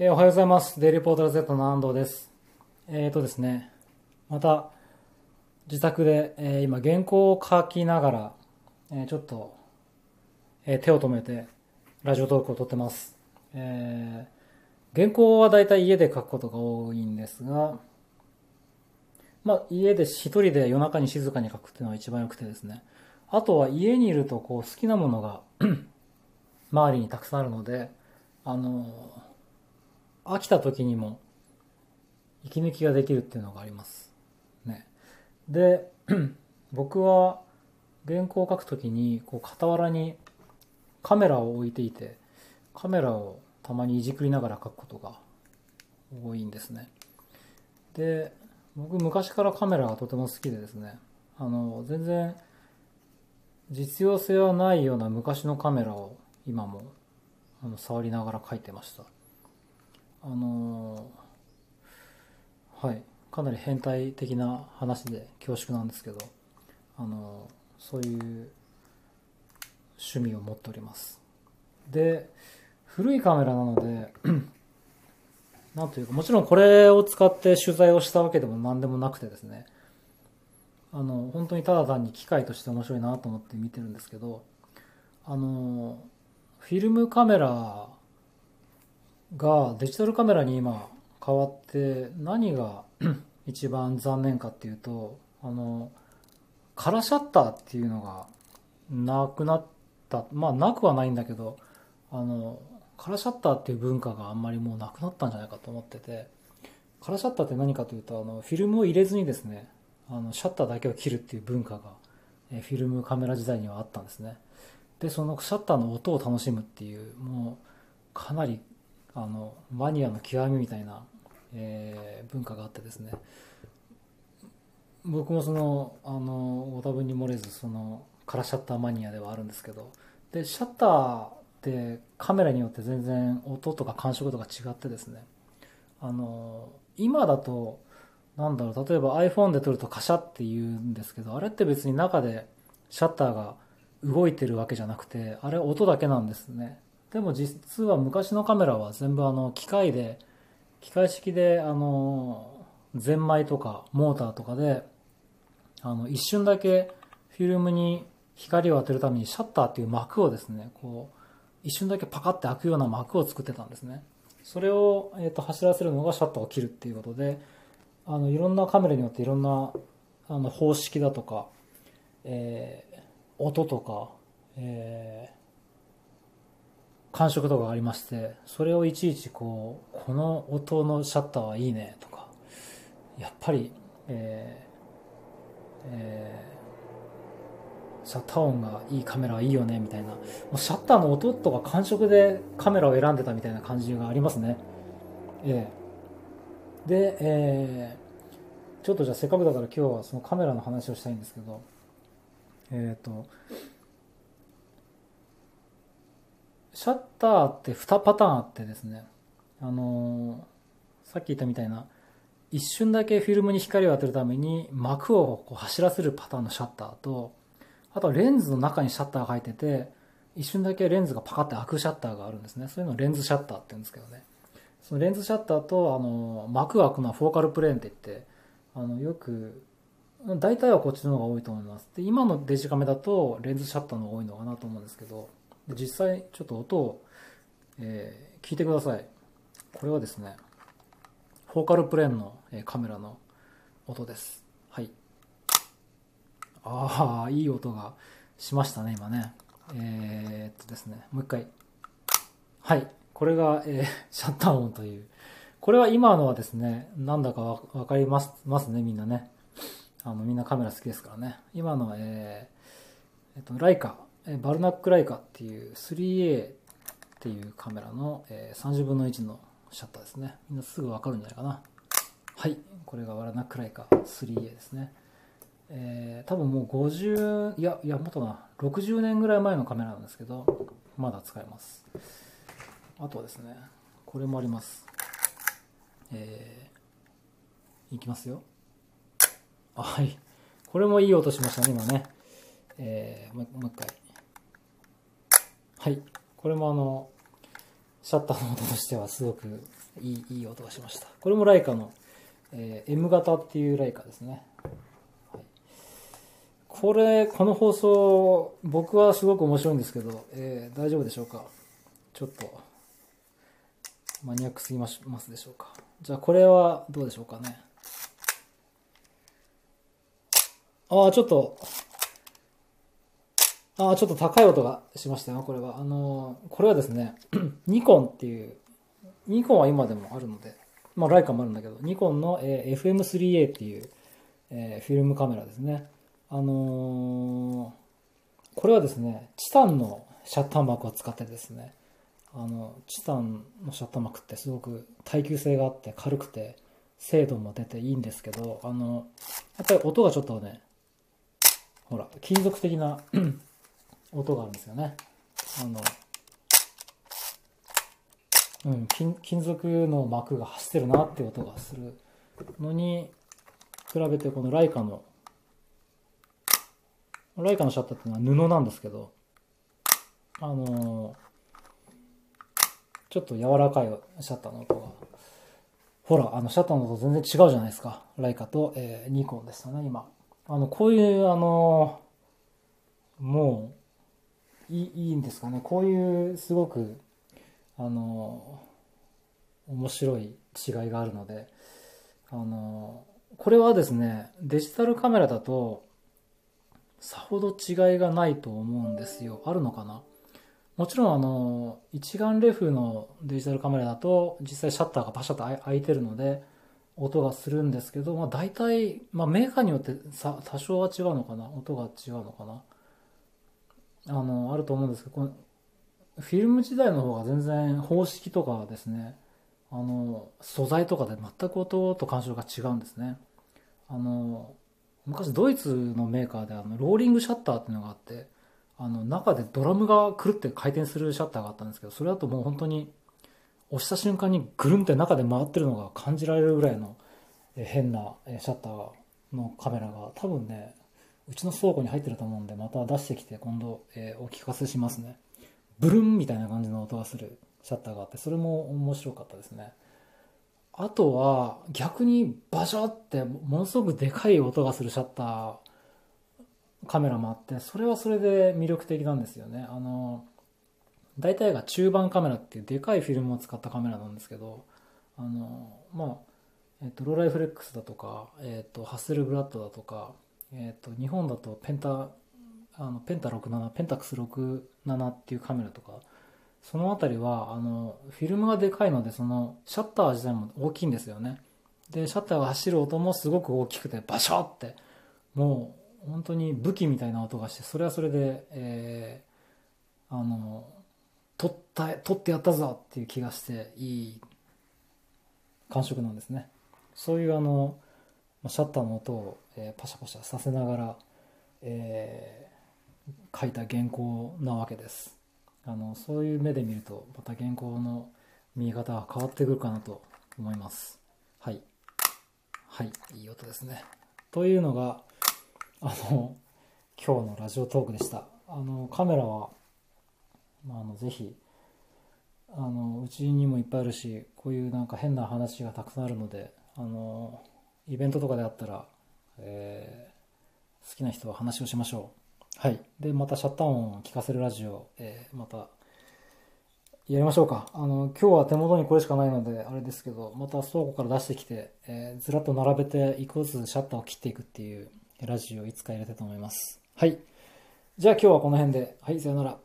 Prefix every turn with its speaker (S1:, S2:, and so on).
S1: えーおはようございます。デイリーポータル Z の安藤です。えっ、とですね、また自宅で、えー今原稿を書きながら、えーちょっと、えー手を止めてラジオトークを撮ってます。えー原稿はだいたい家で書くことが多いんですが、まあ家で一人で夜中に静かに書くっていうのが一番良くてですね。あとは家にいるとこう好きなものが 周りにたくさんあるので、あの飽きた時にも息抜きができるっていうのがあります。ね。で、僕は原稿を書くときにこう傍らにカメラを置いていて、カメラをたまにいじくりながら書くことが多いんですね。で、僕昔からカメラがとても好きでですね、あの、全然実用性はないような昔のカメラを今もあの触りながら書いてました。あのはい、かなり変態的な話で恐縮なんですけど、あのそういう趣味を持っております。で、古いカメラなので、なんというか、もちろんこれを使って取材をしたわけでも何でもなくてですね、あの、本当にただ単に機械として面白いなと思って見てるんですけど、あの、フィルムカメラがデジタルカメラに今変わって何が 一番残念かっていうと、あの、カラーシャッターっていうのがなくなった、まあなくはないんだけど、あの、カラーシャッターっていう文化があんまりもうなくなったんじゃないかと思ってて、カラーシャッターって何かというと、あの、フィルムを入れずにですね、あの、シャッターだけを切るっていう文化が、えフィルムカメラ時代にはあったんですね。で、そのシャッターの音を楽しむっていう、もう、かなり、あの、マニアの極みみたいな、えー文化があってですね。僕もその、あの、ご多分に漏れず、その、カラシャッターマニアではあるんですけど、で、シャッターってカメラによって全然音とか感触とか違ってですね、あの、今だと、なんだろう、例えば iPhone で撮るとカシャって言うんですけど、あれって別に中でシャッターが動いてるわけじゃなくて、あれ音だけなんですね。でも実は昔のカメラは全部あの機械で、機械式であの、ゼンマイとかモーターとかで、あの一瞬だけフィルムに光を当てるためにシャッターっていう膜をですね、こう、一瞬だけパカって開くような膜を作ってたんですね。それを、えー、と走らせるのがシャッターを切るっていうことで、あのいろんなカメラによっていろんなあの方式だとか、えー音とか、えー感触とかありましてそれをいちいちこうこの音のシャッターはいいねとかやっぱり、えーえーシャッター音がいいカメラはいいよねみたいなもうシャッターの音とか感触でカメラを選んでたみたいな感じがありますね。ええ。で、えーちょっとじゃあせっかくだから今日はそのカメラの話をしたいんですけど、えっ、と、シャッターって2パターンあってですね、あのーさっき言ったみたいな、一瞬だけフィルムに光を当てるために膜をこう走らせるパターンのシャッターと、あとはレンズの中にシャッターが入ってて、一瞬だけレンズがパカって開くシャッターがあるんですね。そういうのをレンズシャッターって言うんですけどね。そのレンズシャッターとあの膜が開くのはフォーカルプレーンって言ってあのよく大体はこっちの方が多いと思いますで今のデジカメだとレンズシャッターの方が多いのかなと思うんですけど実際ちょっと音を、えー聞いてくださいこれはですねフォーカルプレーンのえーカメラの音ですはいああいい音がしましたね今ねえーっとですねもう一回はい。これが、えーシャッター音という。これは今のはですね、なんだかわかりますますね、みんなね。あの、みんなカメラ好きですからね。今のは、えーえっと、ライカ、バルナックライカっていう 3A っていうカメラの、30分の1のシャッターですね。みんなすぐわかるんじゃないかな。はい。これがバルナックライカ 3A ですね。えー多分もう50、いや、いや、もっとな、60年ぐらい前のカメラなんですけど、まだ使えます。あとはですね、これもあります。えー、いきますよ。あはい。これもいい音しましたね、今ね。えー、もう一回。はい。これもあの、シャッターの音としてはすごくいいいい音がしました。これもライカの、えー M 型っていうライカですね。はい、これ、この放送、僕はすごく面白いんですけど、えー大丈夫でしょうか？ちょっと、マニアックすぎますますでしょうか？じゃあこれはどうでしょうかね？ああ、ちょっと、あ、ちょっと高い音がしましたよ、これは。あのーこれはですね、ニコンっていう、ニコンは今でもあるので、まあ、ライカもあるんだけど、ニコンの、えー FM3A っていう、えーフィルムカメラですね。あのーこれはですね、チタンのシャッター膜を使ってですね、あの、チタンのシャッター膜ってすごく耐久性があって軽くて精度も出ていいんですけど、あの、やっぱり音がちょっとね、ほら、金属的な音があるんですよね。あの、うん、金金属の膜が走ってるなって音がするのに比べてこのライカのライカのシャッターっていうのは布なんですけどあのちょっと柔らかいシャッターの音がほらあのシャッターの音全然違うじゃないですかライカと、えーニコンでしたね今あのこういうあのもういいいんですかね。こういうすごくあの面白い違いがあるのであのこれはですねデジタルカメラだとさほど違いがないと思うんですよ。あるのかな？もちろんあの一眼レフのデジタルカメラだと実際シャッターがパシャッと開いてるので音がするんですけど、まあ、大体、まあ、メーカーによってさ多少は違うのかな？音が違うのかな？あのあると思うんですけどこのフィルム時代の方が全然方式とかですねあの素材とかで全く音と感触が違うんですね。あの昔ドイツのメーカーであのローリングシャッターっていうのがあってあの中でドラムがくるって回転するシャッターがあったんですけどそれだともう本当に押した瞬間にぐるんって中で回ってるのが感じられるぐらいの変なシャッターのカメラが多分ねうちの倉庫に入ってると思うんでまた出してきて今度、えーお聞かせしますね。ブルンみたいな感じの音がするシャッターがあってそれも面白かったですね。あとは逆にバシャってものすごくでかい音がするシャッターカメラもあってそれはそれで魅力的なんですよね。あの大体が中盤カメラっていうでかいフィルムを使ったカメラなんですけどあのまあえっとローライフレックスだとか、えっとハッセルブラッドだとか、えっと日本だとペンタあのペンタ67ペンタックス67っていうカメラとかその辺りはあのフィルムがでかいのでそのシャッター自体も大きいんですよね。でシャッターが走る音もすごく大きくてバシャってもう本当に武器みたいな音がしてそれはそれで、えーあの撮った撮ってやったぞっていう気がしていい感触なんですね。そういうあのシャッターの音を、えーパシャパシャさせながら、えー書いた原稿なわけです。あのそういう目で見るとまた原稿の見え方が変わってくるかなと思います。はい。はい。いい音ですね。というのがあの今日のラジオトークでした。あのカメラは、まあ、あのぜひあのうちにもいっぱいあるしこういうなんか変な話がたくさんあるのであのイベントとかであったら、えー好きな人は話をしましょう。はい。でまたシャッター音を聞かせるラジオ、えーまたやりましょうか。あの今日は手元にこれしかないのであれですけどまた倉庫から出してきて、えーずらっと並べて一個ずつシャッターを切っていくっていうラジオをいつかやりたいと思います。はい。じゃあ今日はこの辺で。はいさよなら